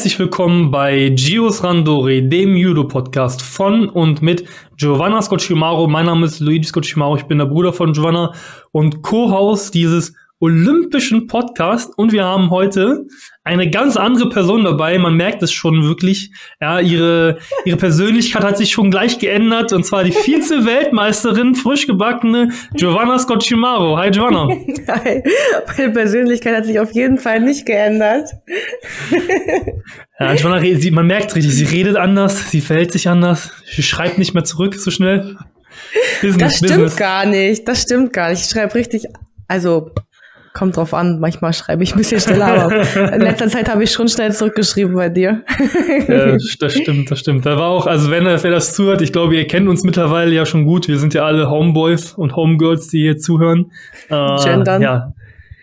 herzlich willkommen bei Gios Randori, dem Judo-Podcast von und mit Giovanna Scocchimaro. Mein Name ist Luigi Scocchimaro, ich bin der Bruder von Giovanna und Co-Host dieses olympischen Podcast und wir haben heute eine ganz andere Person dabei. Man merkt es schon wirklich. Ja, ihre, ihre Persönlichkeit hat sich schon gleich geändert und zwar die Vize-Weltmeisterin, frisch gebackene Giovanna Scocchimaro. Hi Giovanna. Hi. Meine Persönlichkeit hat sich auf jeden Fall nicht geändert. ja, Giovanna, man merkt richtig, sie redet anders, sie verhält sich anders, sie schreibt nicht mehr zurück so schnell. Business, das stimmt Business. gar nicht. Das stimmt gar nicht. Ich schreibe richtig, also Kommt drauf an, manchmal schreibe ich ein bisschen schneller, aber in letzter Zeit habe ich schon schnell zurückgeschrieben bei dir. ja, das stimmt, das stimmt. Da war auch, also wenn er, wer das zuhört, ich glaube, ihr kennt uns mittlerweile ja schon gut. Wir sind ja alle Homeboys und Homegirls, die hier zuhören. Äh, Gendern. Ja.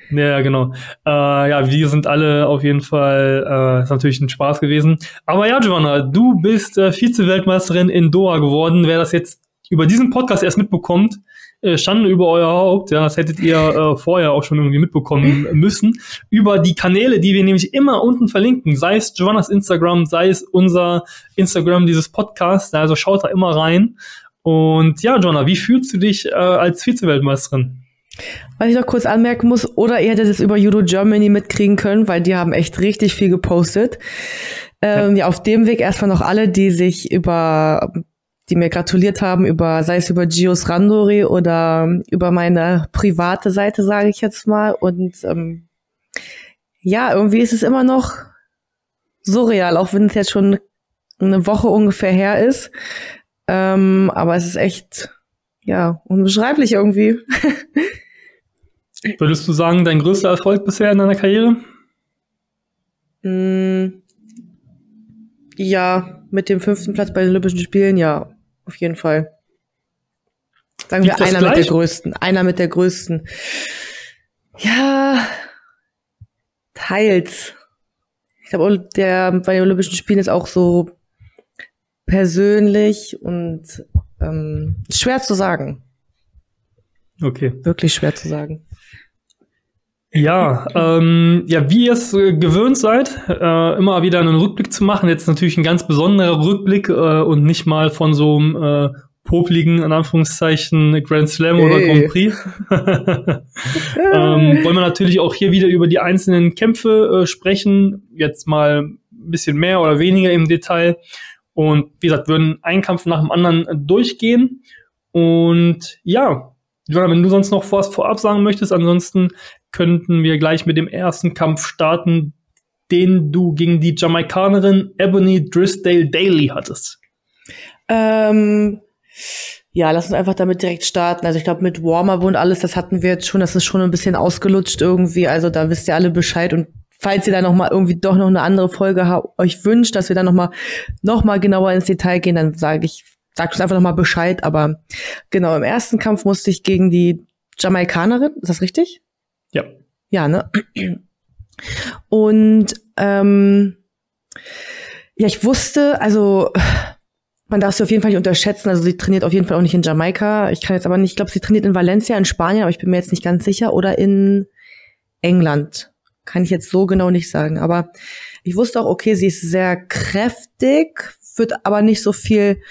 Ja, genau. Äh, ja, wir sind alle auf jeden Fall, äh, ist natürlich ein Spaß gewesen. Aber ja, Giovanna, du bist äh, Vize-Weltmeisterin in Doha geworden. Wer das jetzt über diesen Podcast erst mitbekommt, äh, Schande über euer Haupt, ja, das hättet ihr äh, vorher auch schon irgendwie mitbekommen müssen, über die Kanäle, die wir nämlich immer unten verlinken, sei es Joannas Instagram, sei es unser Instagram dieses Podcast, also schaut da immer rein. Und ja, Joanna, wie fühlst du dich äh, als Vize-Weltmeisterin? Was ich noch kurz anmerken muss, oder ihr hättet es über Judo Germany mitkriegen können, weil die haben echt richtig viel gepostet. Ähm, ja. ja, auf dem Weg erstmal noch alle, die sich über die mir gratuliert haben über, sei es über Gios Randori oder über meine private Seite, sage ich jetzt mal. Und ähm, ja, irgendwie ist es immer noch surreal, auch wenn es jetzt schon eine Woche ungefähr her ist. Ähm, aber es ist echt, ja, unbeschreiblich irgendwie. Würdest du sagen, dein größter Erfolg bisher in deiner Karriere? Mm, ja, mit dem fünften Platz bei den Olympischen Spielen, ja auf jeden Fall. Sagen Liegt wir einer gleich? mit der größten. Einer mit der größten. Ja, teils. Ich glaube, der bei den Olympischen Spielen ist auch so persönlich und ähm, schwer zu sagen. Okay. Wirklich schwer zu sagen. Ja, ähm, ja, wie ihr es äh, gewöhnt seid, äh, immer wieder einen Rückblick zu machen. Jetzt natürlich ein ganz besonderer Rückblick äh, und nicht mal von so einem äh, popligen, in Anführungszeichen, Grand Slam hey. oder Grand Prix. ähm, wollen wir natürlich auch hier wieder über die einzelnen Kämpfe äh, sprechen. Jetzt mal ein bisschen mehr oder weniger im Detail. Und wie gesagt, würden einen Kampf nach dem anderen durchgehen. Und ja, Jonah, wenn du sonst noch was vorab sagen möchtest, ansonsten könnten wir gleich mit dem ersten Kampf starten, den du gegen die Jamaikanerin Ebony Drisdale Daly hattest. Ähm, ja, lass uns einfach damit direkt starten. Also ich glaube, mit Warm-Up und alles, das hatten wir jetzt schon, das ist schon ein bisschen ausgelutscht irgendwie. Also da wisst ihr alle Bescheid und falls ihr da noch mal irgendwie doch noch eine andere Folge euch wünscht, dass wir da noch mal noch mal genauer ins Detail gehen, dann sage ich sag uns einfach noch mal Bescheid. Aber genau im ersten Kampf musste ich gegen die Jamaikanerin, ist das richtig? Ja. Ne? Und ähm, ja, ich wusste, also man darf sie auf jeden Fall nicht unterschätzen. Also sie trainiert auf jeden Fall auch nicht in Jamaika. Ich kann jetzt aber nicht, ich glaube, sie trainiert in Valencia in Spanien, aber ich bin mir jetzt nicht ganz sicher. Oder in England. Kann ich jetzt so genau nicht sagen. Aber ich wusste auch, okay, sie ist sehr kräftig, wird aber nicht so viel,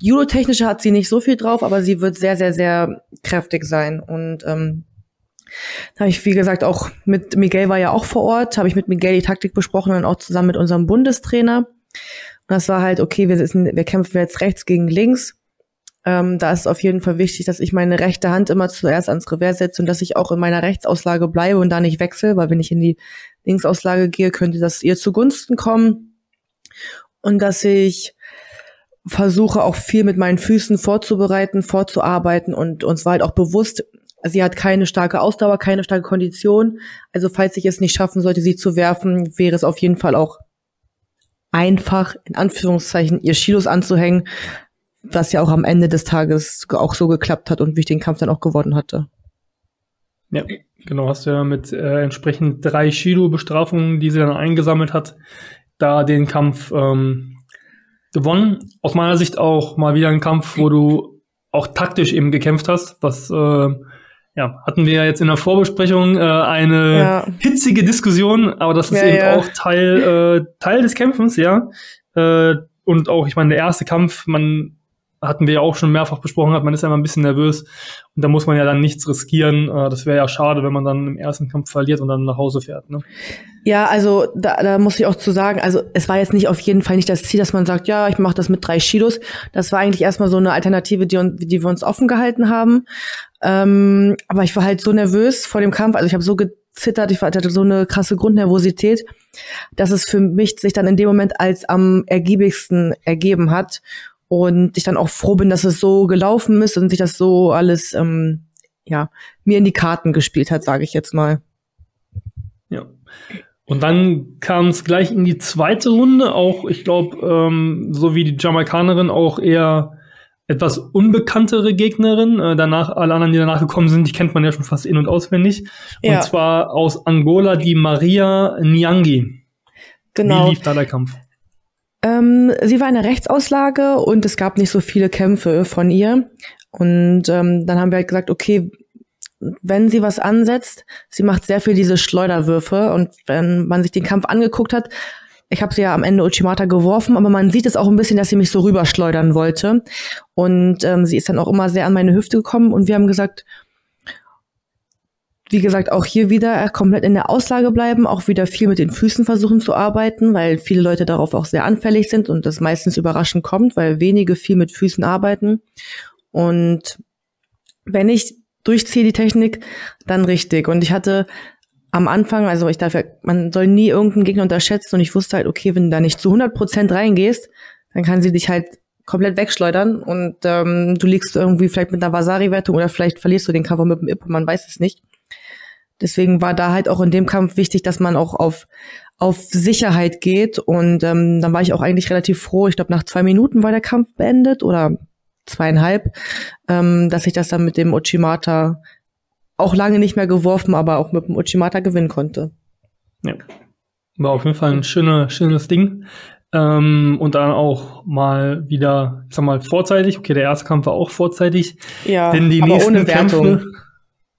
Judo-technische hat sie nicht so viel drauf, aber sie wird sehr, sehr, sehr kräftig sein. Und ähm, da habe ich, wie gesagt, auch mit Miguel war ja auch vor Ort, habe ich mit Miguel die Taktik besprochen und auch zusammen mit unserem Bundestrainer. Und das war halt, okay, wir, sitzen, wir kämpfen jetzt rechts gegen links. Ähm, da ist auf jeden Fall wichtig, dass ich meine rechte Hand immer zuerst ans Revers setze und dass ich auch in meiner Rechtsauslage bleibe und da nicht wechsle, weil wenn ich in die Linksauslage gehe, könnte das ihr zugunsten kommen. Und dass ich versuche auch viel mit meinen Füßen vorzubereiten, vorzuarbeiten und uns war halt auch bewusst, Sie hat keine starke Ausdauer, keine starke Kondition. Also falls ich es nicht schaffen sollte, sie zu werfen, wäre es auf jeden Fall auch einfach, in Anführungszeichen, ihr Shilos anzuhängen, was ja auch am Ende des Tages auch so geklappt hat und wie ich den Kampf dann auch gewonnen hatte. Ja, genau, hast du ja mit äh, entsprechend drei Shido-Bestrafungen, die sie dann eingesammelt hat, da den Kampf ähm, gewonnen. Aus meiner Sicht auch mal wieder ein Kampf, wo du auch taktisch eben gekämpft hast, was äh, ja, hatten wir ja jetzt in der Vorbesprechung äh, eine ja. hitzige Diskussion, aber das ist ja, eben ja. auch Teil, äh, Teil des Kämpfens, ja. Äh, und auch, ich meine, der erste Kampf, man hatten wir ja auch schon mehrfach besprochen hat, man ist ja immer ein bisschen nervös und da muss man ja dann nichts riskieren. Äh, das wäre ja schade, wenn man dann im ersten Kampf verliert und dann nach Hause fährt. Ne? Ja, also da, da muss ich auch zu sagen, also es war jetzt nicht auf jeden Fall nicht das Ziel, dass man sagt, ja, ich mache das mit drei Kilos. Das war eigentlich erstmal so eine Alternative, die, die wir uns offen gehalten haben. Ähm, aber ich war halt so nervös vor dem Kampf, also ich habe so gezittert, ich hatte so eine krasse Grundnervosität, dass es für mich sich dann in dem Moment als am ergiebigsten ergeben hat und ich dann auch froh bin, dass es so gelaufen ist und sich das so alles ähm, ja mir in die Karten gespielt hat, sage ich jetzt mal. Ja. Und dann kam es gleich in die zweite Runde, auch ich glaube, ähm, so wie die Jamaikanerin auch eher etwas unbekanntere Gegnerin. Äh, danach, alle anderen, die danach gekommen sind, die kennt man ja schon fast in- und auswendig. Ja. Und zwar aus Angola die Maria Nyangi. Genau. Wie lief da der Kampf? Ähm, sie war eine Rechtsauslage und es gab nicht so viele Kämpfe von ihr. Und ähm, dann haben wir halt gesagt, okay, wenn sie was ansetzt, sie macht sehr viel diese Schleuderwürfe und wenn man sich den Kampf angeguckt hat, ich habe sie ja am Ende Uchimata geworfen, aber man sieht es auch ein bisschen, dass sie mich so rüberschleudern wollte. Und ähm, sie ist dann auch immer sehr an meine Hüfte gekommen und wir haben gesagt, wie gesagt, auch hier wieder komplett in der Auslage bleiben, auch wieder viel mit den Füßen versuchen zu arbeiten, weil viele Leute darauf auch sehr anfällig sind und das meistens überraschend kommt, weil wenige viel mit Füßen arbeiten. Und wenn ich durchziehe die Technik, dann richtig. Und ich hatte am Anfang, also ich darf ja, man soll nie irgendeinen Gegner unterschätzen und ich wusste halt, okay, wenn du da nicht zu 100 Prozent reingehst, dann kann sie dich halt komplett wegschleudern und ähm, du liegst irgendwie vielleicht mit einer Vasari-Wertung oder vielleicht verlierst du den Kampf mit dem Ip, man weiß es nicht. Deswegen war da halt auch in dem Kampf wichtig, dass man auch auf auf Sicherheit geht und ähm, dann war ich auch eigentlich relativ froh. Ich glaube, nach zwei Minuten war der Kampf beendet oder zweieinhalb, ähm, dass ich das dann mit dem Ochimata auch lange nicht mehr geworfen, aber auch mit dem Uchimata gewinnen konnte. Ja. War auf jeden Fall ein schöner, schönes Ding. Ähm, und dann auch mal wieder, ich sag mal, vorzeitig. Okay, der erste Kampf war auch vorzeitig. Ja, denn die aber nächsten ohne Kämpfe.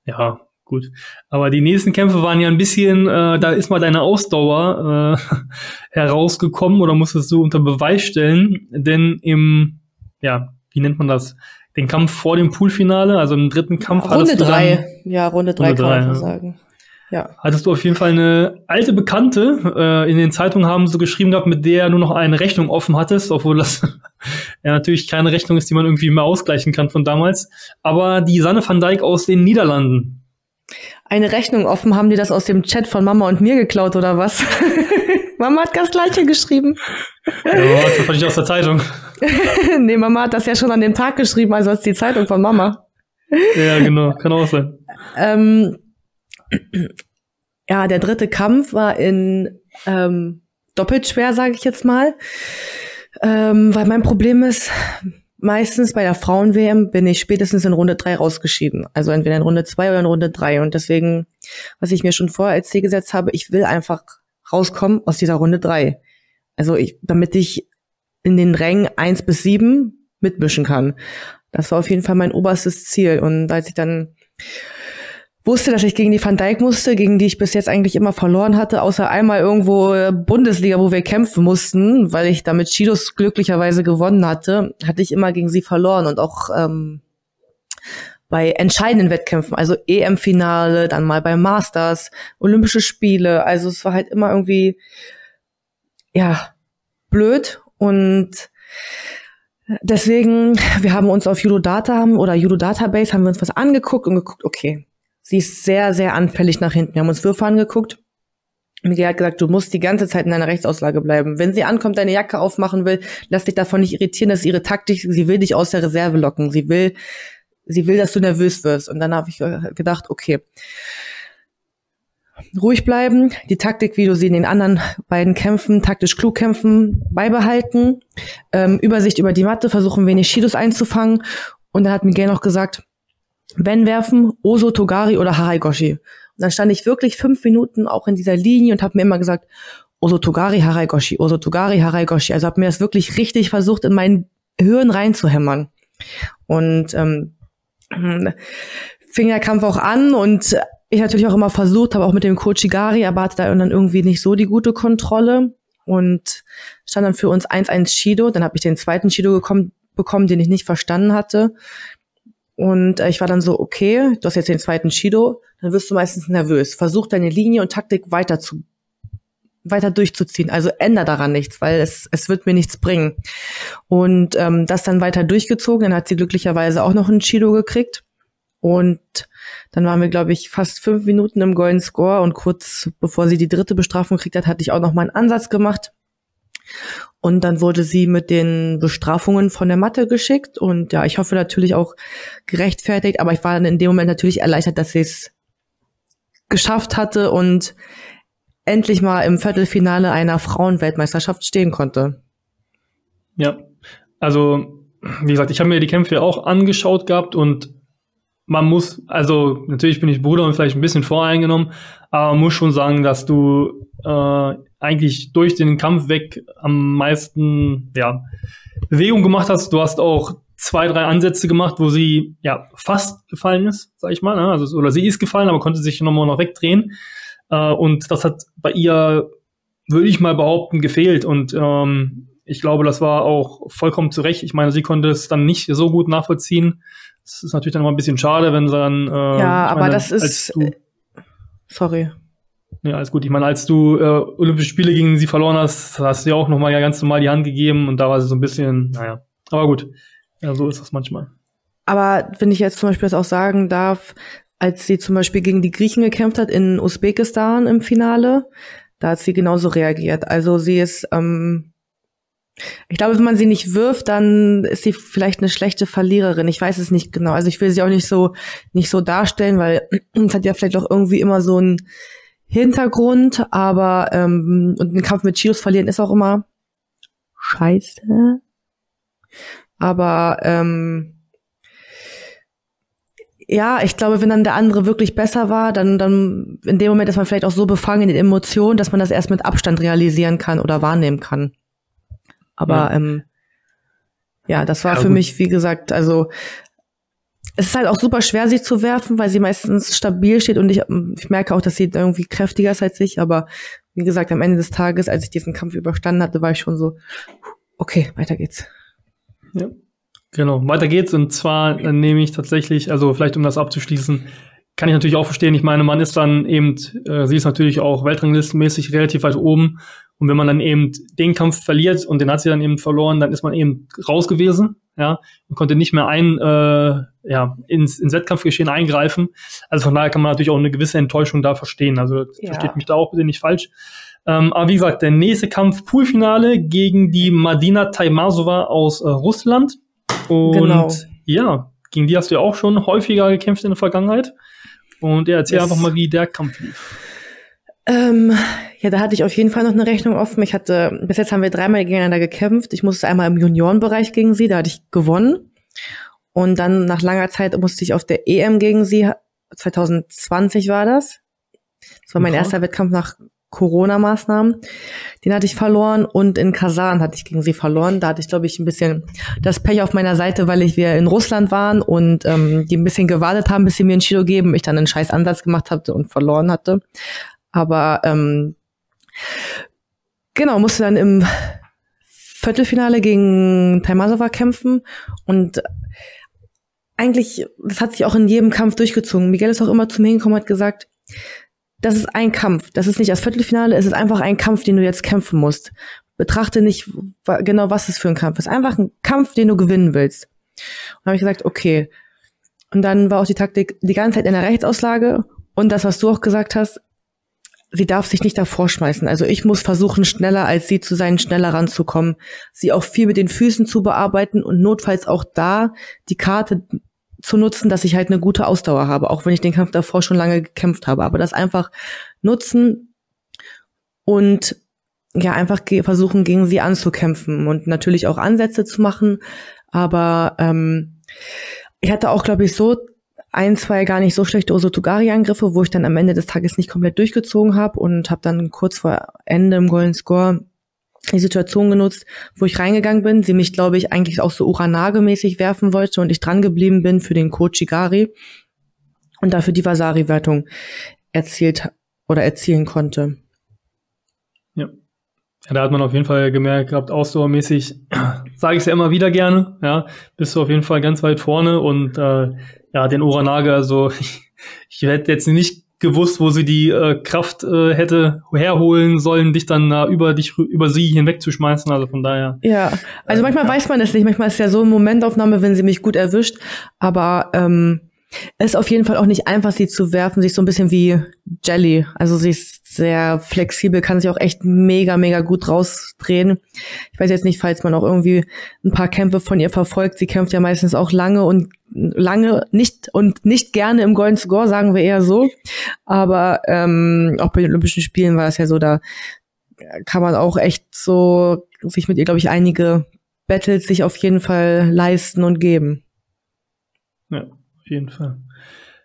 Ja, gut. Aber die nächsten Kämpfe waren ja ein bisschen, äh, da ist mal deine Ausdauer äh, herausgekommen oder musstest du unter Beweis stellen. Denn im, ja, wie nennt man das? den Kampf vor dem Poolfinale, also im dritten Kampf. Runde drei, ja, Runde drei Runde kann drei, man ja. sagen. Ja. Hattest du auf jeden Fall eine alte Bekannte, äh, in den Zeitungen haben sie geschrieben gehabt, mit der du noch eine Rechnung offen hattest, obwohl das ja natürlich keine Rechnung ist, die man irgendwie mehr ausgleichen kann von damals. Aber die Sanne van Dijk aus den Niederlanden. Eine Rechnung offen, haben die das aus dem Chat von Mama und mir geklaut oder was? Mama hat das gleiche geschrieben. Ja, das fand ich aus der Zeitung. nee, Mama hat das ja schon an dem Tag geschrieben, also als die Zeitung von Mama. Ja, genau, kann auch sein. Ähm, ja, der dritte Kampf war in ähm, doppelt schwer, sage ich jetzt mal. Ähm, weil mein Problem ist, meistens bei der Frauen-WM bin ich spätestens in Runde drei rausgeschieden. Also entweder in Runde zwei oder in Runde drei. Und deswegen, was ich mir schon vorher als Ziel gesetzt habe, ich will einfach rauskommen aus dieser Runde drei. Also ich, damit ich in den Rängen eins bis sieben mitmischen kann. Das war auf jeden Fall mein oberstes Ziel. Und als ich dann wusste, dass ich gegen die Van Dijk musste, gegen die ich bis jetzt eigentlich immer verloren hatte, außer einmal irgendwo Bundesliga, wo wir kämpfen mussten, weil ich damit Chidos glücklicherweise gewonnen hatte, hatte ich immer gegen sie verloren und auch ähm, bei entscheidenden Wettkämpfen, also EM-Finale, dann mal bei Masters, Olympische Spiele. Also es war halt immer irgendwie, ja, blöd und deswegen, wir haben uns auf Judo Data oder Judo Database haben wir uns was angeguckt und geguckt, okay, sie ist sehr, sehr anfällig nach hinten. Wir haben uns Würfe angeguckt. Miguel hat gesagt, du musst die ganze Zeit in deiner Rechtsauslage bleiben. Wenn sie ankommt, deine Jacke aufmachen will, lass dich davon nicht irritieren. Das ist ihre Taktik. Sie will dich aus der Reserve locken. Sie will sie will, dass du nervös wirst. Und dann habe ich gedacht, okay, ruhig bleiben, die Taktik, wie du sie in den anderen beiden Kämpfen, taktisch klug kämpfen, beibehalten, ähm, Übersicht über die Matte, versuchen wenig Shidos einzufangen. Und dann hat Miguel noch gesagt, wenn werfen, Oso, Togari oder Haraigoshi. Und dann stand ich wirklich fünf Minuten auch in dieser Linie und habe mir immer gesagt, Oso Togari, Haraigoshi, Oso Togari, Haraigoshi. Also habe mir das wirklich richtig versucht, in meinen Höhen reinzuhämmern. Und ähm, fing der Kampf auch an und ich natürlich auch immer versucht, habe auch mit dem Coach Igari, aber hatte da dann irgendwie nicht so die gute Kontrolle und stand dann für uns 1-1 Shido. Dann habe ich den zweiten Shido gekommen, bekommen, den ich nicht verstanden hatte. Und äh, ich war dann so, okay, du hast jetzt den zweiten Shido, dann wirst du meistens nervös. Versuch deine Linie und Taktik weiter zu weiter durchzuziehen. Also änder daran nichts, weil es, es wird mir nichts bringen. Und ähm, das dann weiter durchgezogen. Dann hat sie glücklicherweise auch noch einen Shido gekriegt. Und dann waren wir, glaube ich, fast fünf Minuten im Golden Score und kurz bevor sie die dritte Bestrafung gekriegt hat, hatte ich auch noch mal einen Ansatz gemacht. Und dann wurde sie mit den Bestrafungen von der Matte geschickt. Und ja, ich hoffe natürlich auch gerechtfertigt, aber ich war dann in dem Moment natürlich erleichtert, dass sie es geschafft hatte und endlich mal im Viertelfinale einer Frauenweltmeisterschaft stehen konnte. Ja, also wie gesagt, ich habe mir die Kämpfe auch angeschaut gehabt und man muss, also natürlich bin ich Bruder und vielleicht ein bisschen voreingenommen, aber man muss schon sagen, dass du äh, eigentlich durch den Kampf weg am meisten ja, Bewegung gemacht hast. Du hast auch zwei, drei Ansätze gemacht, wo sie ja fast gefallen ist, sag ich mal. Ne? Also, oder sie ist gefallen, aber konnte sich nochmal noch wegdrehen. Äh, und das hat bei ihr, würde ich mal behaupten, gefehlt. Und ähm, ich glaube, das war auch vollkommen zurecht. Ich meine, sie konnte es dann nicht so gut nachvollziehen. Das ist natürlich dann immer ein bisschen schade, wenn sie dann. Äh, ja, aber meine, das ist. Du, sorry. Ja, alles gut. Ich meine, als du äh, Olympische Spiele gegen sie verloren hast, hast du ja auch nochmal ja ganz normal die Hand gegeben und da war sie so ein bisschen, naja. Aber gut. Ja, so ist das manchmal. Aber wenn ich jetzt zum Beispiel das auch sagen darf, als sie zum Beispiel gegen die Griechen gekämpft hat in Usbekistan im Finale, da hat sie genauso reagiert. Also sie ist, ähm, ich glaube, wenn man sie nicht wirft, dann ist sie vielleicht eine schlechte Verliererin. Ich weiß es nicht genau. Also ich will sie auch nicht so nicht so darstellen, weil es hat ja vielleicht auch irgendwie immer so einen Hintergrund. Aber ähm, und ein Kampf mit Chios verlieren ist auch immer scheiße. Aber ähm, ja, ich glaube, wenn dann der andere wirklich besser war, dann, dann in dem Moment ist man vielleicht auch so befangen in den Emotionen, dass man das erst mit Abstand realisieren kann oder wahrnehmen kann. Aber ja, ähm, ja das war ja, für gut. mich, wie gesagt, also es ist halt auch super schwer, sie zu werfen, weil sie meistens stabil steht und ich, ich merke auch, dass sie irgendwie kräftiger ist als ich, aber wie gesagt, am Ende des Tages, als ich diesen Kampf überstanden hatte, war ich schon so, okay, weiter geht's. Ja. Genau, weiter geht's. Und zwar äh, nehme ich tatsächlich, also vielleicht um das abzuschließen, kann ich natürlich auch verstehen. Ich meine, man ist dann eben, äh, sie ist natürlich auch weltranglistenmäßig relativ weit oben. Und wenn man dann eben den Kampf verliert und den hat sie dann eben verloren, dann ist man eben raus gewesen, ja, und konnte nicht mehr ein, äh, ja, ins, ins Wettkampfgeschehen eingreifen. Also von daher kann man natürlich auch eine gewisse Enttäuschung da verstehen. Also ja. versteht mich da auch bitte nicht falsch. Ähm, aber wie gesagt, der nächste Kampf Poolfinale gegen die Madina Taimasova aus äh, Russland. Und genau. ja, gegen die hast du ja auch schon häufiger gekämpft in der Vergangenheit. Und ja, erzähl yes. einfach mal, wie der Kampf lief. Ähm, ja, da hatte ich auf jeden Fall noch eine Rechnung offen. Ich hatte, bis jetzt haben wir dreimal gegeneinander gekämpft. Ich musste einmal im Juniorenbereich gegen sie, da hatte ich gewonnen. Und dann nach langer Zeit musste ich auf der EM gegen sie, 2020 war das. Das war mein okay. erster Wettkampf nach Corona-Maßnahmen. Den hatte ich verloren und in Kasan hatte ich gegen sie verloren. Da hatte ich, glaube ich, ein bisschen das Pech auf meiner Seite, weil ich wir in Russland waren und ähm, die ein bisschen gewartet haben, bis sie mir einen Shido geben. Ich dann einen scheiß Ansatz gemacht hatte und verloren hatte. Aber ähm, genau, musste dann im Viertelfinale gegen Taimasova kämpfen und eigentlich, das hat sich auch in jedem Kampf durchgezogen. Miguel ist auch immer zu mir hingekommen und hat gesagt, das ist ein Kampf. Das ist nicht das Viertelfinale, es ist einfach ein Kampf, den du jetzt kämpfen musst. Betrachte nicht genau, was es für ein Kampf ist. Einfach ein Kampf, den du gewinnen willst. Und habe ich gesagt, okay. Und dann war auch die Taktik die ganze Zeit in der Rechtsauslage und das, was du auch gesagt hast, sie darf sich nicht davor schmeißen. Also ich muss versuchen, schneller als sie zu sein, schneller ranzukommen, sie auch viel mit den Füßen zu bearbeiten und notfalls auch da die Karte zu nutzen, dass ich halt eine gute Ausdauer habe, auch wenn ich den Kampf davor schon lange gekämpft habe. Aber das einfach nutzen und ja, einfach versuchen, gegen sie anzukämpfen und natürlich auch Ansätze zu machen. Aber ähm, ich hatte auch, glaube ich, so ein, zwei gar nicht so schlechte Osotogari-Angriffe, wo ich dann am Ende des Tages nicht komplett durchgezogen habe und habe dann kurz vor Ende im Golden Score die Situation genutzt, wo ich reingegangen bin, sie mich, glaube ich, eigentlich auch so Uranage-mäßig werfen wollte und ich dran geblieben bin für den Coach Igari. und dafür die Vasari-Wertung erzielt oder erzielen konnte. Ja. ja. Da hat man auf jeden Fall gemerkt gehabt, ausdauermäßig, sage ich es ja immer wieder gerne, ja, bist du auf jeden Fall ganz weit vorne und äh, ja, den Oranage, also ich, ich hätte jetzt nicht gewusst, wo sie die äh, Kraft äh, hätte herholen sollen, dich dann äh, über dich über sie hinwegzuschmeißen. Also von daher. Ja, also manchmal ja. weiß man es nicht. Manchmal ist ja so eine Momentaufnahme, wenn sie mich gut erwischt. Aber ähm, ist auf jeden Fall auch nicht einfach, sie zu werfen. Sie ist so ein bisschen wie Jelly. Also sie ist sehr flexibel, kann sich auch echt mega, mega gut rausdrehen. Ich weiß jetzt nicht, falls man auch irgendwie ein paar Kämpfe von ihr verfolgt. Sie kämpft ja meistens auch lange und lange nicht und nicht gerne im Golden Score, sagen wir eher so. Aber ähm, auch bei den Olympischen Spielen war es ja so, da kann man auch echt so sich mit ihr, glaube ich, einige Battles sich auf jeden Fall leisten und geben. Ja, auf jeden Fall.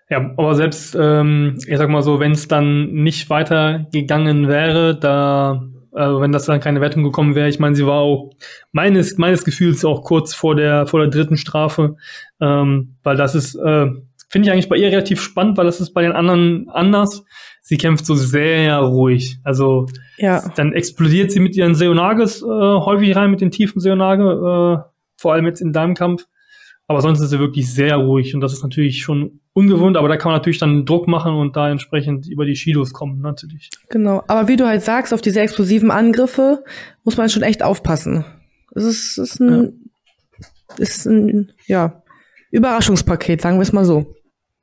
Ja, aber selbst, ähm, ich sag mal so, wenn es dann nicht weitergegangen wäre, da, also wenn das dann keine Wertung gekommen wäre, ich meine, sie war auch meines, meines Gefühls auch kurz vor der, vor der dritten Strafe, ähm, weil das ist, äh, finde ich eigentlich bei ihr relativ spannend, weil das ist bei den anderen anders. Sie kämpft so sehr ruhig. Also ja. dann explodiert sie mit ihren Seonages äh, häufig rein, mit den tiefen Seonage, äh, vor allem jetzt in deinem Kampf. Aber sonst ist er wirklich sehr ruhig und das ist natürlich schon ungewohnt, aber da kann man natürlich dann Druck machen und da entsprechend über die Shidos kommen, natürlich. Genau, aber wie du halt sagst, auf diese explosiven Angriffe muss man schon echt aufpassen. Es ist, ist ein, ja. ist ein, ja, Überraschungspaket, sagen wir es mal so.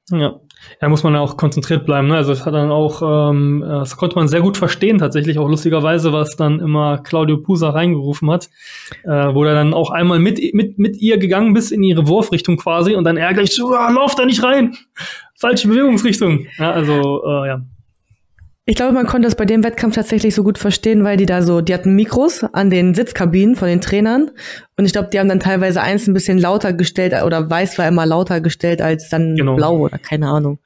Ja. Ja, muss man ja auch konzentriert bleiben. Ne? Also das hat dann auch, ähm, das konnte man sehr gut verstehen, tatsächlich auch lustigerweise, was dann immer Claudio Pusa reingerufen hat, äh, wo er dann auch einmal mit, mit, mit ihr gegangen bist in ihre Wurfrichtung quasi und dann ärgerlich so, ah, lauf da nicht rein! Falsche Bewegungsrichtung. Ja, also, äh, ja. Ich glaube, man konnte es bei dem Wettkampf tatsächlich so gut verstehen, weil die da so, die hatten Mikros an den Sitzkabinen von den Trainern und ich glaube, die haben dann teilweise eins ein bisschen lauter gestellt oder weiß war immer lauter gestellt als dann genau. blau oder keine Ahnung.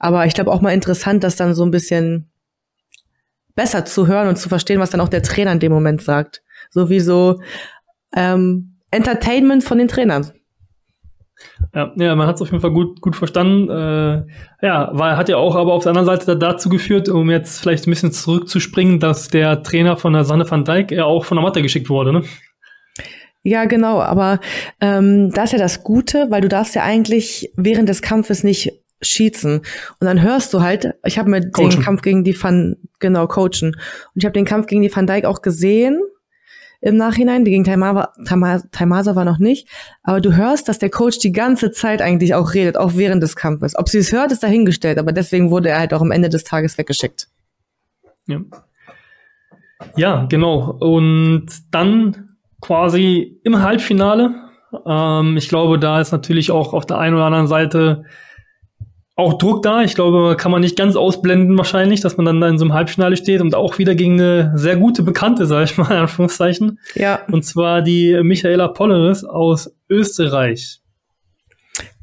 Aber ich glaube auch mal interessant, das dann so ein bisschen besser zu hören und zu verstehen, was dann auch der Trainer in dem Moment sagt. So wie so ähm, Entertainment von den Trainern. Ja, ja man hat es auf jeden Fall gut, gut verstanden. Äh, ja, weil hat ja auch aber auf der anderen Seite dazu geführt, um jetzt vielleicht ein bisschen zurückzuspringen, dass der Trainer von der Sanne van Dijk ja auch von der Matte geschickt wurde, ne? Ja, genau, aber ähm, das ist ja das Gute, weil du darfst ja eigentlich während des Kampfes nicht schießen. Und dann hörst du halt, ich habe mir coachen. den Kampf gegen die Van, genau, coachen. Und ich habe den Kampf gegen die Van Dijk auch gesehen im Nachhinein. Gegen Taimasa, Taimasa war noch nicht. Aber du hörst, dass der Coach die ganze Zeit eigentlich auch redet, auch während des Kampfes. Ob sie es hört, ist dahingestellt. Aber deswegen wurde er halt auch am Ende des Tages weggeschickt. Ja. Ja, genau. Und dann quasi im Halbfinale. Ähm, ich glaube, da ist natürlich auch auf der einen oder anderen Seite auch Druck da. Ich glaube, kann man nicht ganz ausblenden wahrscheinlich, dass man dann da in so einem Halbfinale steht und auch wieder gegen eine sehr gute Bekannte, sage ich mal, in Anführungszeichen. Ja. Und zwar die Michaela Polleris aus Österreich.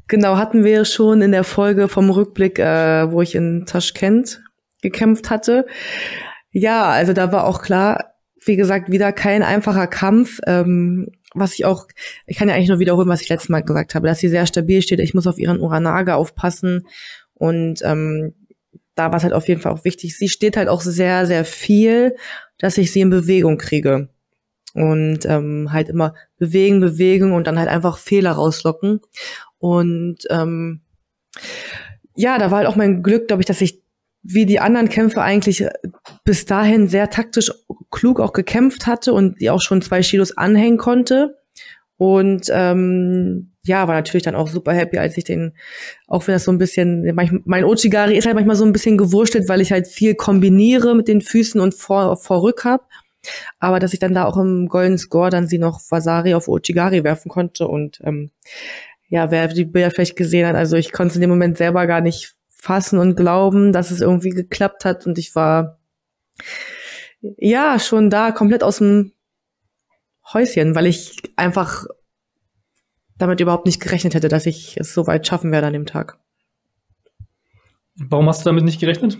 Genau, hatten wir schon in der Folge vom Rückblick, äh, wo ich in Taschkent gekämpft hatte. Ja, also da war auch klar, wie gesagt, wieder kein einfacher Kampf. Ähm, was ich auch, ich kann ja eigentlich nur wiederholen, was ich letztes Mal gesagt habe, dass sie sehr stabil steht. Ich muss auf ihren Uranage aufpassen und ähm, da war es halt auf jeden Fall auch wichtig. Sie steht halt auch sehr, sehr viel, dass ich sie in Bewegung kriege. Und ähm, halt immer bewegen, bewegen und dann halt einfach Fehler rauslocken. Und ähm, ja, da war halt auch mein Glück, glaube ich, dass ich wie die anderen Kämpfe eigentlich bis dahin sehr taktisch klug auch gekämpft hatte und die auch schon zwei Kilos anhängen konnte. Und ähm, ja, war natürlich dann auch super happy, als ich den, auch wenn das so ein bisschen, mein Ochigari ist halt manchmal so ein bisschen gewurschtelt, weil ich halt viel kombiniere mit den Füßen und vor, vor Rück hab. Aber dass ich dann da auch im Golden Score dann sie noch Vasari auf Ochigari werfen konnte und ähm, ja, wer die Bilder vielleicht gesehen hat, also ich konnte es in dem Moment selber gar nicht fassen und glauben, dass es irgendwie geklappt hat und ich war ja schon da komplett aus dem Häuschen, weil ich einfach damit überhaupt nicht gerechnet hätte, dass ich es so weit schaffen werde an dem Tag. Warum hast du damit nicht gerechnet?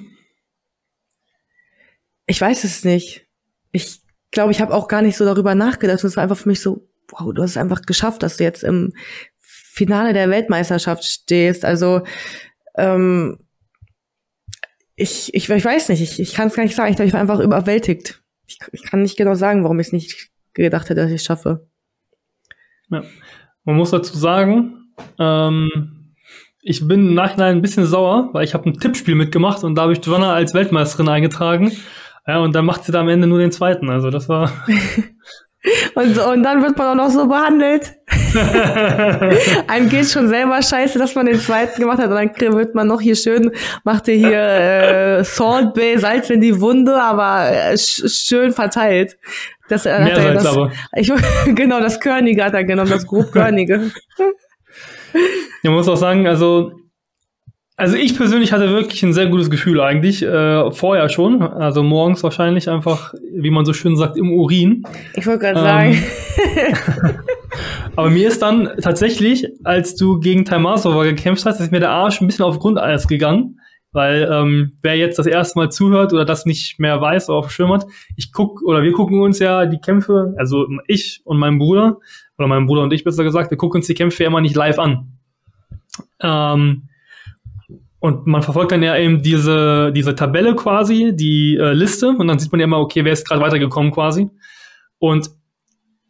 Ich weiß es nicht. Ich glaube, ich habe auch gar nicht so darüber nachgedacht. Es war einfach für mich so, wow, du hast es einfach geschafft, dass du jetzt im Finale der Weltmeisterschaft stehst. Also ähm, ich, ich, ich weiß nicht, ich, ich kann es gar nicht sagen. Ich glaube, ich war einfach überwältigt. Ich, ich kann nicht genau sagen, warum ich es nicht gedacht hätte, dass ich es schaffe. Ja. Man muss dazu sagen, ähm, ich bin im Nachhinein ein bisschen sauer, weil ich habe ein Tippspiel mitgemacht und da habe ich Joanna als Weltmeisterin eingetragen. Ja, und dann macht sie da am Ende nur den zweiten. Also das war. und, und dann wird man auch noch so behandelt. Einem geht schon selber scheiße, dass man den zweiten gemacht hat. Und dann wird man noch hier schön, macht ihr hier äh, Salt Bay, Salz in die Wunde, aber äh, schön verteilt. Das, äh, Mehr Salz das, aber. Ich, genau, das Körnige hat er genommen, das grob Körnige. Ja, man muss auch sagen, also also ich persönlich hatte wirklich ein sehr gutes Gefühl eigentlich, äh, vorher schon, also morgens wahrscheinlich einfach, wie man so schön sagt, im Urin. Ich wollte gerade ähm, sagen. Aber mir ist dann tatsächlich, als du gegen Taimasova gekämpft hast, ist mir der Arsch ein bisschen auf Grundeis gegangen, weil ähm, wer jetzt das erste Mal zuhört oder das nicht mehr weiß oder auf dem Schirm hat, ich guck oder wir gucken uns ja die Kämpfe, also ich und mein Bruder, oder mein Bruder und ich besser gesagt, wir gucken uns die Kämpfe ja immer nicht live an. Ähm, und man verfolgt dann ja eben diese, diese Tabelle quasi, die äh, Liste, und dann sieht man ja immer, okay, wer ist gerade weitergekommen quasi. Und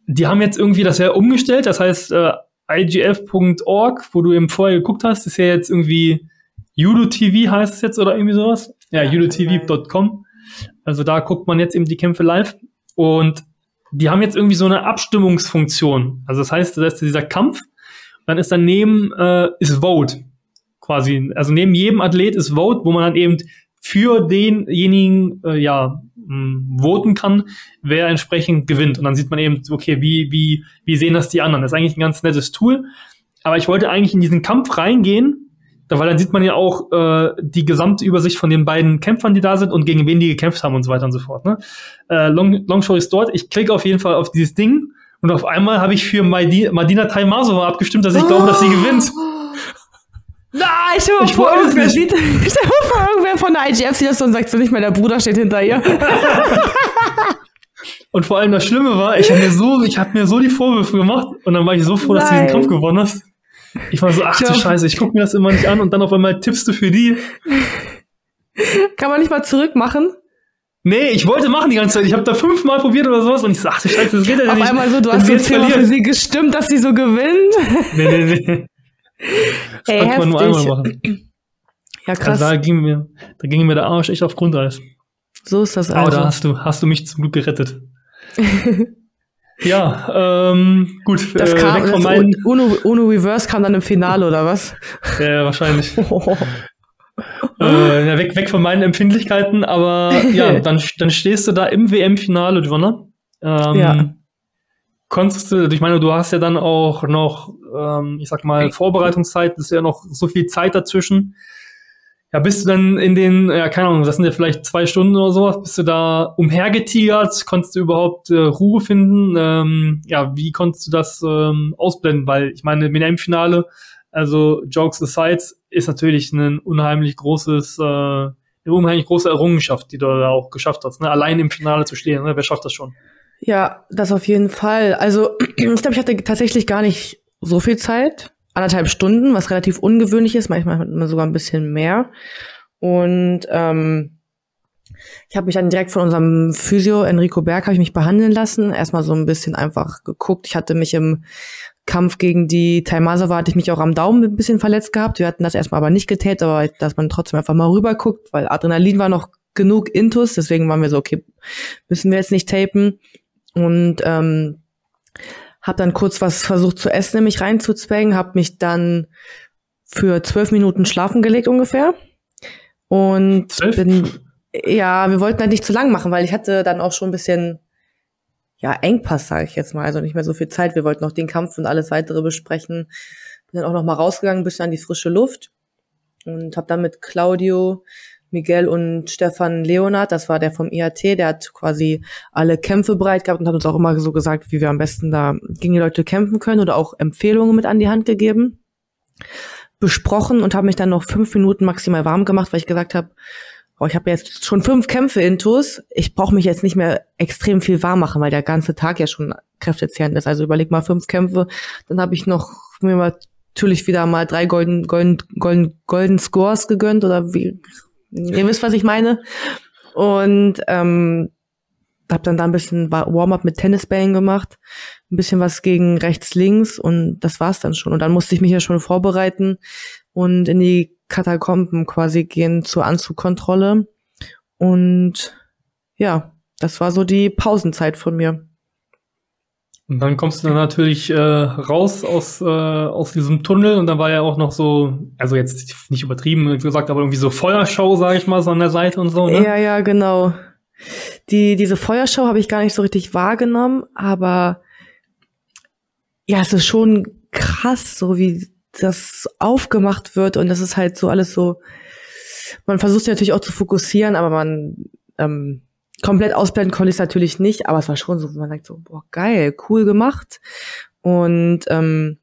die haben jetzt irgendwie das ja umgestellt, das heißt, äh, igf.org, wo du eben vorher geguckt hast, ist ja jetzt irgendwie UdoTV heißt es jetzt oder irgendwie sowas. Ja, ja udotv.com. Also da guckt man jetzt eben die Kämpfe live. Und die haben jetzt irgendwie so eine Abstimmungsfunktion. Also das heißt, das ist dieser Kampf, dann ist daneben äh, ist Vote quasi. Also neben jedem Athlet ist Vote, wo man dann eben für denjenigen äh, ja voten kann, wer entsprechend gewinnt. Und dann sieht man eben, okay, wie wie wie sehen das die anderen? Das ist eigentlich ein ganz nettes Tool. Aber ich wollte eigentlich in diesen Kampf reingehen, weil dann sieht man ja auch äh, die gesamte Übersicht von den beiden Kämpfern, die da sind und gegen wen die gekämpft haben und so weiter und so fort. Ne? Äh, long, long story ist dort. Ich klicke auf jeden Fall auf dieses Ding und auf einmal habe ich für Madina, Taimasova abgestimmt, dass ich oh. glaube, dass sie gewinnt. Nein, ich mal vor, irgendwer sieht, vor, irgendwer von der IGF sieht das und sagt so nicht mehr, der Bruder steht hinter ihr. und vor allem das Schlimme war, ich habe mir so, ich habe mir so die Vorwürfe gemacht und dann war ich so froh, dass Nein. du diesen Kampf gewonnen hast. Ich war so, ach du Scheiße, ich guck mir das immer nicht an und dann auf einmal tippst du für die. Kann man nicht mal zurückmachen? Nee, ich wollte machen die ganze Zeit. Ich habe da fünfmal probiert oder sowas und ich so, ach du Scheiße, das geht ja nicht. Auf einmal so, du hast jetzt für sie gestimmt, dass sie so gewinnt. Nee, nee, nee. Das Ey, konnte man nur einmal machen. Ja, krass. Also da ging mir, da ging mir der Arsch echt auf Grundeis. So ist das also. Aber da hast du, hast du mich zum Glück gerettet. ja, ähm, gut. Das äh, kam, das meinen... Uno, Uno Reverse kam dann im Finale, oder was? Ja, wahrscheinlich. Oh. Äh, ja, weg, weg von meinen Empfindlichkeiten, aber ja, dann, dann stehst du da im WM-Finale, Joanna. Ähm, ja. Konntest du, ich meine, du hast ja dann auch noch, ähm, ich sag mal, Vorbereitungszeit, ist ja noch so viel Zeit dazwischen. Ja, bist du dann in den, ja, keine Ahnung, das sind ja vielleicht zwei Stunden oder sowas, bist du da umhergetigert? Konntest du überhaupt äh, Ruhe finden? Ähm, ja, wie konntest du das ähm, ausblenden? Weil ich meine, im WM-Finale, also Jokes aside, ist natürlich ein unheimlich großes, äh, eine unheimlich große Errungenschaft, die du da auch geschafft hast. Ne? Allein im Finale zu stehen, ne? wer schafft das schon? Ja, das auf jeden Fall. Also ich glaube, ich hatte tatsächlich gar nicht so viel Zeit. Anderthalb Stunden, was relativ ungewöhnlich ist. Manchmal hat man sogar ein bisschen mehr. Und ähm, ich habe mich dann direkt von unserem Physio Enrico Berg habe ich mich behandeln lassen. Erstmal so ein bisschen einfach geguckt. Ich hatte mich im Kampf gegen die Taimasova hatte ich mich auch am Daumen ein bisschen verletzt gehabt. Wir hatten das erstmal aber nicht getätet, aber dass man trotzdem einfach mal rüber guckt, weil Adrenalin war noch genug Intus, deswegen waren wir so, okay, müssen wir jetzt nicht tapen. Und ähm, habe dann kurz was versucht zu essen, nämlich reinzuzwängen, habe mich dann für zwölf Minuten schlafen gelegt ungefähr. Und Zwölf? bin, ja, wir wollten halt nicht zu lang machen, weil ich hatte dann auch schon ein bisschen ja, Engpass, sage ich jetzt mal, also nicht mehr so viel Zeit. Wir wollten noch den Kampf und alles weitere besprechen. Bin dann auch noch mal rausgegangen, ein bisschen an die frische Luft und habe dann mit Claudio, Miguel und Stefan Leonard, das war der vom IAT, der hat quasi alle Kämpfe bereit gehabt und hat uns auch immer so gesagt, wie wir am besten da gegen die Leute kämpfen können oder auch Empfehlungen mit an die Hand gegeben, besprochen und habe mich dann noch fünf Minuten maximal warm gemacht, weil ich gesagt habe, oh, ich habe jetzt schon fünf Kämpfe intus, ich brauche mich jetzt nicht mehr extrem viel warm machen, weil der ganze Tag ja schon kräftezehrend ist. Also überleg mal fünf Kämpfe, dann habe ich noch mir natürlich wieder mal drei golden, golden, golden, golden Scores gegönnt oder wie, ihr wisst, was ich meine. Und ähm, habe dann da ein bisschen Warm-up mit Tennisbällen gemacht, ein bisschen was gegen rechts, links und das war's dann schon. Und dann musste ich mich ja schon vorbereiten und in die Katakomben quasi gehen zur Anzugkontrolle. Und ja, das war so die Pausenzeit von mir. Und dann kommst du dann natürlich äh, raus aus, äh, aus diesem Tunnel und dann war ja auch noch so, also jetzt nicht übertrieben gesagt, aber irgendwie so Feuershow, sag ich mal, so an der Seite und so, ne? Ja, ja, genau. Die, diese Feuershow habe ich gar nicht so richtig wahrgenommen, aber ja, es ist schon krass, so wie das aufgemacht wird und das ist halt so alles so, man versucht natürlich auch zu fokussieren, aber man ähm, komplett ausblenden konnte ich es natürlich nicht, aber es war schon so, man sagt so, boah, geil, cool gemacht. Und ähm,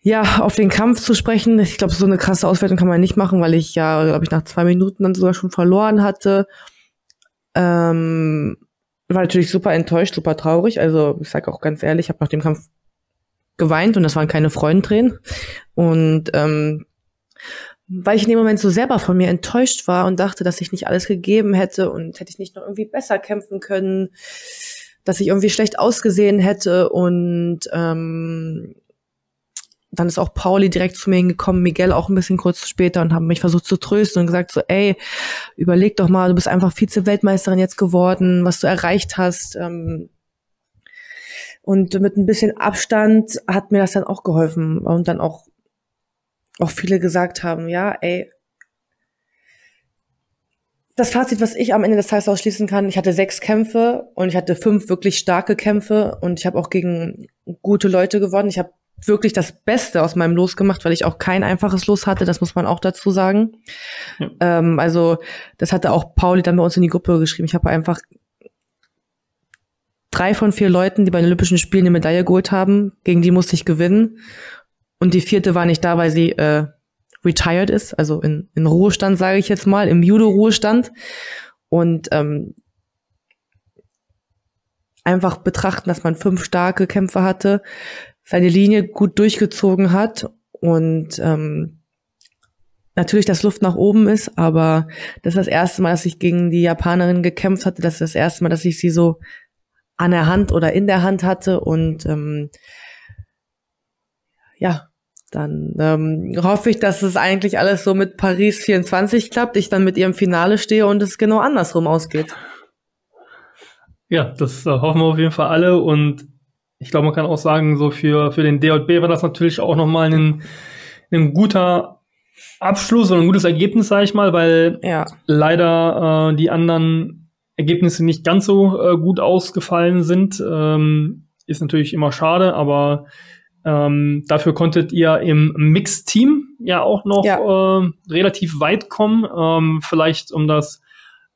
ja, auf den Kampf zu sprechen, ich glaube, so eine krasse Auswertung kann man nicht machen, weil ich ja, glaube ich, nach zwei Minuten dann sogar schon verloren hatte. Ähm, war natürlich super enttäuscht, super traurig. Also ich sage auch ganz ehrlich, ich habe nach dem Kampf geweint und das waren keine Freudentränen. Und ähm, weil ich in dem Moment so selber von mir enttäuscht war und dachte, dass ich nicht alles gegeben hätte und hätte ich nicht noch irgendwie besser kämpfen können, dass ich irgendwie schlecht ausgesehen hätte und ähm, dann ist auch Pauli direkt zu mir hingekommen, Miguel auch ein bisschen kurz später und haben mich versucht zu trösten und gesagt so, ey, überleg doch mal, du bist einfach Vize-Weltmeisterin jetzt geworden, was du erreicht hast. Ähm, und mit ein bisschen Abstand hat mir das dann auch geholfen und dann auch auch viele gesagt haben, ja, ey, das Fazit, was ich am Ende des Tages ausschließen kann, ich hatte sechs Kämpfe und ich hatte fünf wirklich starke Kämpfe und ich habe auch gegen gute Leute gewonnen. Ich habe wirklich das Beste aus meinem Los gemacht, weil ich auch kein einfaches Los hatte, das muss man auch dazu sagen. Ja. Ähm, also das hatte auch Pauli dann bei uns in die Gruppe geschrieben. Ich habe einfach drei von vier Leuten, die bei den Olympischen Spielen eine Medaille geholt haben, gegen die musste ich gewinnen. Und die vierte war nicht da, weil sie äh, retired ist, also in, in Ruhestand, sage ich jetzt mal, im Judo-Ruhestand. Und ähm, einfach betrachten, dass man fünf starke Kämpfe hatte, seine Linie gut durchgezogen hat und ähm, natürlich das Luft nach oben ist, aber das ist das erste Mal, dass ich gegen die Japanerin gekämpft hatte, das ist das erste Mal, dass ich sie so an der Hand oder in der Hand hatte und ähm, ja, dann ähm, hoffe ich, dass es eigentlich alles so mit Paris 24 klappt, ich dann mit ihrem Finale stehe und es genau andersrum ausgeht. Ja, das äh, hoffen wir auf jeden Fall alle und ich glaube, man kann auch sagen, so für, für den DJB war das natürlich auch nochmal ein, ein guter Abschluss und ein gutes Ergebnis, sage ich mal, weil ja. leider äh, die anderen Ergebnisse nicht ganz so äh, gut ausgefallen sind. Ähm, ist natürlich immer schade, aber ähm, dafür konntet ihr im Mix-Team ja auch noch ja. Äh, relativ weit kommen. Ähm, vielleicht, um das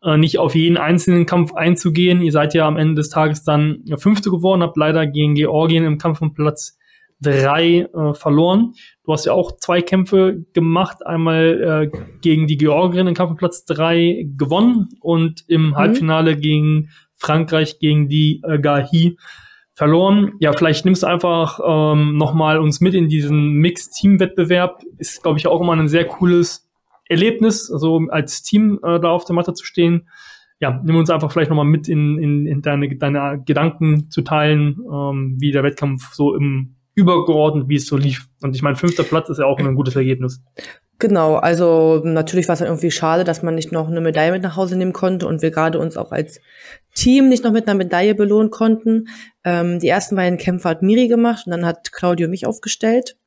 äh, nicht auf jeden einzelnen Kampf einzugehen. Ihr seid ja am Ende des Tages dann Fünfte geworden, habt leider gegen Georgien im Kampf um Platz drei äh, verloren. Du hast ja auch zwei Kämpfe gemacht, einmal äh, gegen die Georgien im Kampf um Platz drei gewonnen und im mhm. Halbfinale gegen Frankreich gegen die äh, Gahi verloren. Ja, vielleicht nimmst du einfach ähm, nochmal uns mit in diesen Mixed-Team-Wettbewerb. Ist, glaube ich, auch immer ein sehr cooles Erlebnis, also als Team äh, da auf der Matte zu stehen. Ja, nimm uns einfach vielleicht nochmal mit in, in, in deine, deine Gedanken zu teilen, ähm, wie der Wettkampf so im übergeordnet, wie es so lief. Und ich meine, fünfter Platz ist ja auch ein gutes Ergebnis. Genau, also natürlich war es dann irgendwie schade, dass man nicht noch eine Medaille mit nach Hause nehmen konnte und wir gerade uns auch als Team nicht noch mit einer Medaille belohnen konnten. Ähm, die ersten beiden Kämpfe hat Miri gemacht und dann hat Claudio mich aufgestellt.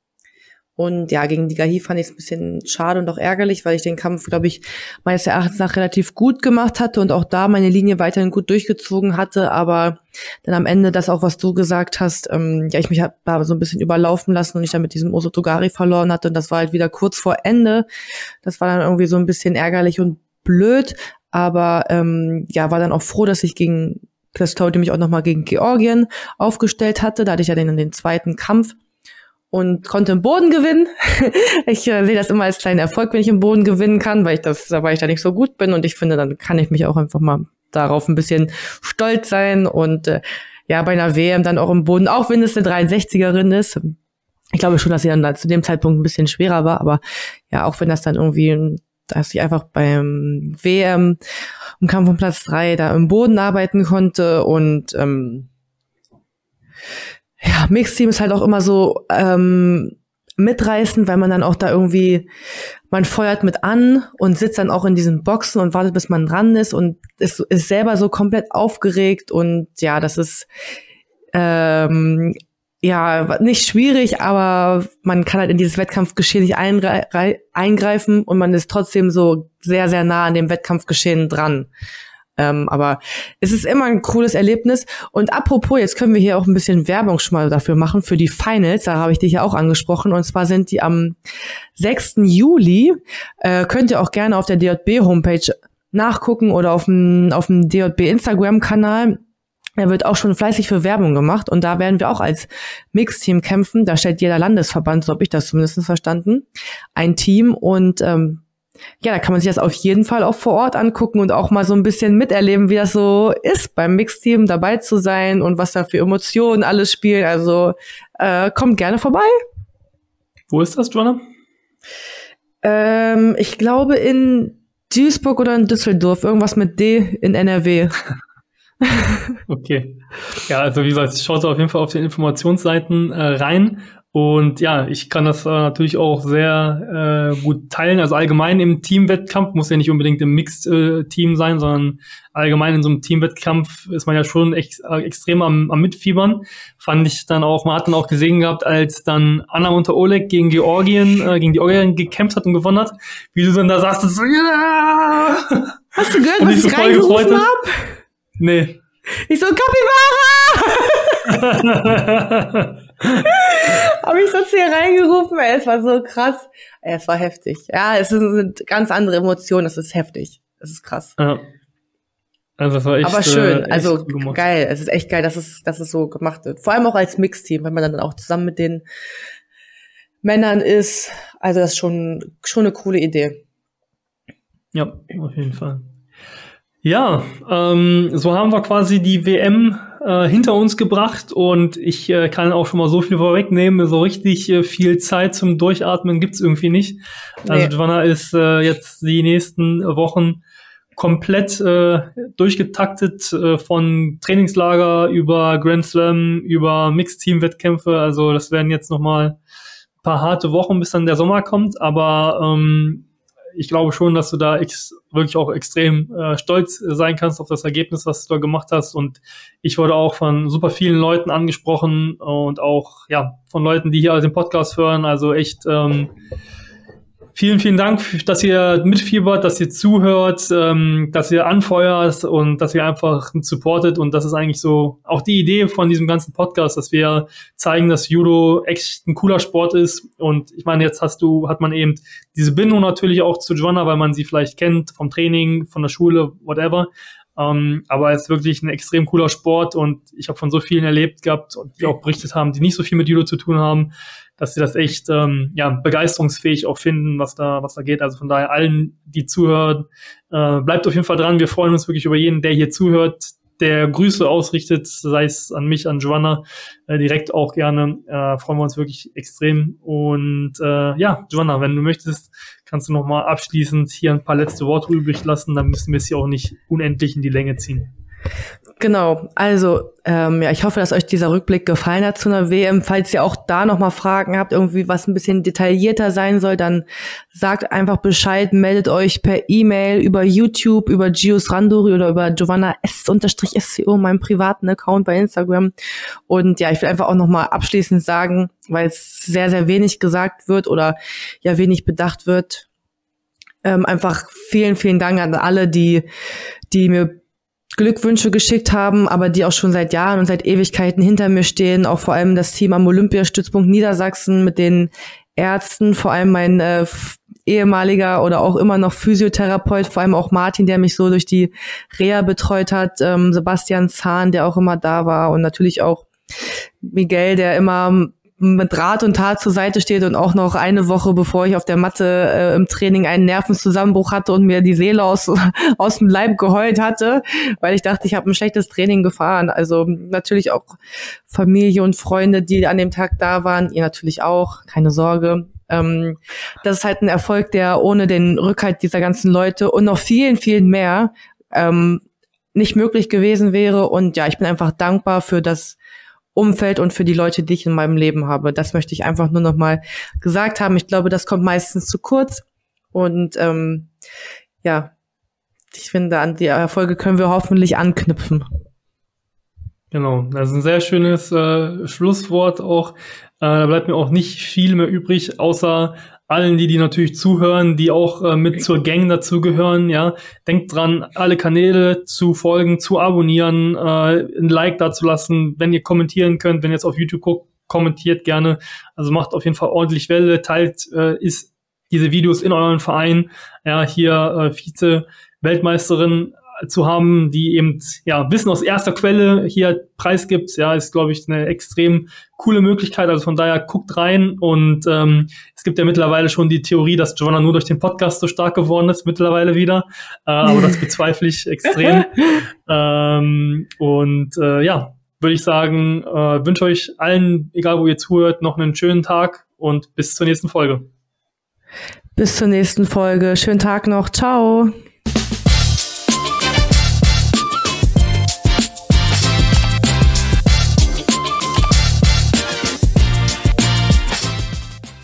Und ja, gegen die Gahi fand ich es ein bisschen schade und auch ärgerlich, weil ich den Kampf, glaube ich, meines Erachtens nach relativ gut gemacht hatte und auch da meine Linie weiterhin gut durchgezogen hatte. Aber dann am Ende das auch, was du gesagt hast, ähm, ja, ich mich da so ein bisschen überlaufen lassen und ich dann mit diesem Osotogari verloren hatte. Und das war halt wieder kurz vor Ende. Das war dann irgendwie so ein bisschen ärgerlich und blöd. Aber ähm, ja, war dann auch froh, dass ich gegen Claudio mich auch nochmal gegen Georgien aufgestellt hatte. Da hatte ich ja den, den zweiten Kampf und konnte im Boden gewinnen. ich äh, sehe das immer als kleinen Erfolg, wenn ich im Boden gewinnen kann, weil ich das, weil ich da nicht so gut bin und ich finde, dann kann ich mich auch einfach mal darauf ein bisschen stolz sein und äh, ja, bei einer WM dann auch im Boden, auch wenn es eine 63erin ist, Ich glaube schon, dass sie dann da zu dem Zeitpunkt ein bisschen schwerer war, aber ja, auch wenn das dann irgendwie, dass ich einfach beim WM im Kampf um Platz drei da im Boden arbeiten konnte und ähm, ja, Mixteam ist halt auch immer so ähm, mitreißend, weil man dann auch da irgendwie, man feuert mit an und sitzt dann auch in diesen Boxen und wartet, bis man dran ist und ist, ist selber so komplett aufgeregt und ja, das ist ähm, ja nicht schwierig, aber man kann halt in dieses Wettkampfgeschehen nicht eingreifen und man ist trotzdem so sehr, sehr nah an dem Wettkampfgeschehen dran. Ähm, aber es ist immer ein cooles Erlebnis. Und apropos, jetzt können wir hier auch ein bisschen Werbung schon mal dafür machen, für die Finals. Da habe ich dich ja auch angesprochen. Und zwar sind die am 6. Juli. Äh, könnt ihr auch gerne auf der DJB-Homepage nachgucken oder auf dem, auf dem DJB Instagram-Kanal. Da wird auch schon fleißig für Werbung gemacht und da werden wir auch als Mixteam kämpfen. Da stellt jeder Landesverband, so habe ich das zumindest verstanden, ein Team und ähm, ja, da kann man sich das auf jeden Fall auch vor Ort angucken und auch mal so ein bisschen miterleben, wie das so ist, beim Mixteam dabei zu sein und was da für Emotionen alles spielen. Also äh, kommt gerne vorbei. Wo ist das, Joanna? Ähm, ich glaube in Duisburg oder in Düsseldorf, irgendwas mit D in NRW. okay. Ja, also wie gesagt, schaut auf jeden Fall auf den Informationsseiten äh, rein und ja, ich kann das äh, natürlich auch sehr äh, gut teilen. Also allgemein im Teamwettkampf muss ja nicht unbedingt im Mixed-Team äh, sein, sondern allgemein in so einem Teamwettkampf ist man ja schon ex äh, extrem am, am Mitfiebern. Fand ich dann auch, man hat dann auch gesehen gehabt, als dann Anna unter Oleg gegen Georgien, äh, gegen die Georgien gekämpft hat und gewonnen hat, wie du dann da sagst, so, ja! Hast du gehört, was ich so reingerufen hab? Nee. Ich so, Kapibara! Habe ich sonst hier reingerufen, ey, es war so krass. Ey, es war heftig. Ja, es sind ganz andere Emotionen, es ist heftig. Es ist krass. Ja. Also das war echt, Aber schön, äh, also geil. Es ist echt geil, dass es, dass es so gemacht wird. Vor allem auch als Mixteam, wenn man dann auch zusammen mit den Männern ist. Also das ist schon, schon eine coole Idee. Ja, auf jeden Fall. Ja, ähm, so haben wir quasi die WM äh, hinter uns gebracht und ich äh, kann auch schon mal so viel vorwegnehmen. So richtig äh, viel Zeit zum Durchatmen gibt's irgendwie nicht. Also nee. Joanna ist äh, jetzt die nächsten Wochen komplett äh, durchgetaktet äh, von Trainingslager über Grand Slam, über Mixed-Team-Wettkämpfe. Also das werden jetzt noch mal ein paar harte Wochen, bis dann der Sommer kommt. Aber ähm, ich glaube schon, dass du da wirklich auch extrem äh, stolz sein kannst auf das Ergebnis, was du da gemacht hast. Und ich wurde auch von super vielen Leuten angesprochen und auch ja von Leuten, die hier den Podcast hören. Also echt ähm, Vielen, vielen Dank, dass ihr mitfiebert, dass ihr zuhört, ähm, dass ihr anfeuert und dass ihr einfach supportet. Und das ist eigentlich so auch die Idee von diesem ganzen Podcast, dass wir zeigen, dass Judo echt ein cooler Sport ist. Und ich meine, jetzt hast du, hat man eben diese Bindung natürlich auch zu Joanna, weil man sie vielleicht kennt vom Training, von der Schule, whatever. Ähm, aber es ist wirklich ein extrem cooler Sport und ich habe von so vielen erlebt gehabt und die auch berichtet haben, die nicht so viel mit Judo zu tun haben, dass sie das echt ähm, ja, begeisterungsfähig auch finden, was da, was da geht. Also von daher allen, die zuhören, äh, bleibt auf jeden Fall dran. Wir freuen uns wirklich über jeden, der hier zuhört, der Grüße ausrichtet, sei es an mich, an Joanna, äh, direkt auch gerne. Äh, freuen wir uns wirklich extrem. Und äh, ja, Joanna, wenn du möchtest, kannst du nochmal abschließend hier ein paar letzte Worte übrig lassen, dann müssen wir es hier auch nicht unendlich in die Länge ziehen. Genau, also ähm, ja, ich hoffe, dass euch dieser Rückblick gefallen hat zu einer WM. Falls ihr auch da nochmal Fragen habt, irgendwie was ein bisschen detaillierter sein soll, dann sagt einfach Bescheid, meldet euch per E-Mail über YouTube, über Gios Randori oder über Giovanna S-SCO, meinem privaten Account bei Instagram. Und ja, ich will einfach auch nochmal abschließend sagen, weil es sehr, sehr wenig gesagt wird oder ja wenig bedacht wird. Ähm, einfach vielen, vielen Dank an alle, die, die mir Glückwünsche geschickt haben, aber die auch schon seit Jahren und seit Ewigkeiten hinter mir stehen. Auch vor allem das Team am Olympiastützpunkt Niedersachsen mit den Ärzten, vor allem mein äh, ehemaliger oder auch immer noch Physiotherapeut, vor allem auch Martin, der mich so durch die Reha betreut hat, ähm, Sebastian Zahn, der auch immer da war und natürlich auch Miguel, der immer mit Rat und Tat zur Seite steht und auch noch eine Woche, bevor ich auf der Matte äh, im Training einen Nervenzusammenbruch hatte und mir die Seele aus, aus dem Leib geheult hatte, weil ich dachte, ich habe ein schlechtes Training gefahren. Also natürlich auch Familie und Freunde, die an dem Tag da waren, ihr natürlich auch, keine Sorge. Ähm, das ist halt ein Erfolg, der ohne den Rückhalt dieser ganzen Leute und noch vielen, vielen mehr ähm, nicht möglich gewesen wäre. Und ja, ich bin einfach dankbar für das Umfeld und für die Leute, die ich in meinem Leben habe. Das möchte ich einfach nur noch mal gesagt haben. Ich glaube, das kommt meistens zu kurz. Und ähm, ja, ich finde, an die Erfolge können wir hoffentlich anknüpfen. Genau, das ist ein sehr schönes äh, Schlusswort auch. Äh, da bleibt mir auch nicht viel mehr übrig, außer allen, die die natürlich zuhören, die auch äh, mit zur Gang dazugehören, ja, denkt dran, alle Kanäle zu folgen, zu abonnieren, äh, ein Like dazulassen, wenn ihr kommentieren könnt, wenn ihr jetzt auf YouTube guckt, kommentiert gerne, also macht auf jeden Fall ordentlich Welle, teilt äh, ist diese Videos in euren Verein, ja, hier äh, Vize Weltmeisterin zu haben, die eben ja Wissen aus erster Quelle hier preisgibt, ja, ist glaube ich eine extrem coole Möglichkeit. Also von daher guckt rein und ähm, es gibt ja mittlerweile schon die Theorie, dass Joanna nur durch den Podcast so stark geworden ist mittlerweile wieder, äh, aber das bezweifle ich extrem. ähm, und äh, ja, würde ich sagen, äh, wünsche euch allen, egal wo ihr zuhört, noch einen schönen Tag und bis zur nächsten Folge. Bis zur nächsten Folge. Schönen Tag noch. Ciao.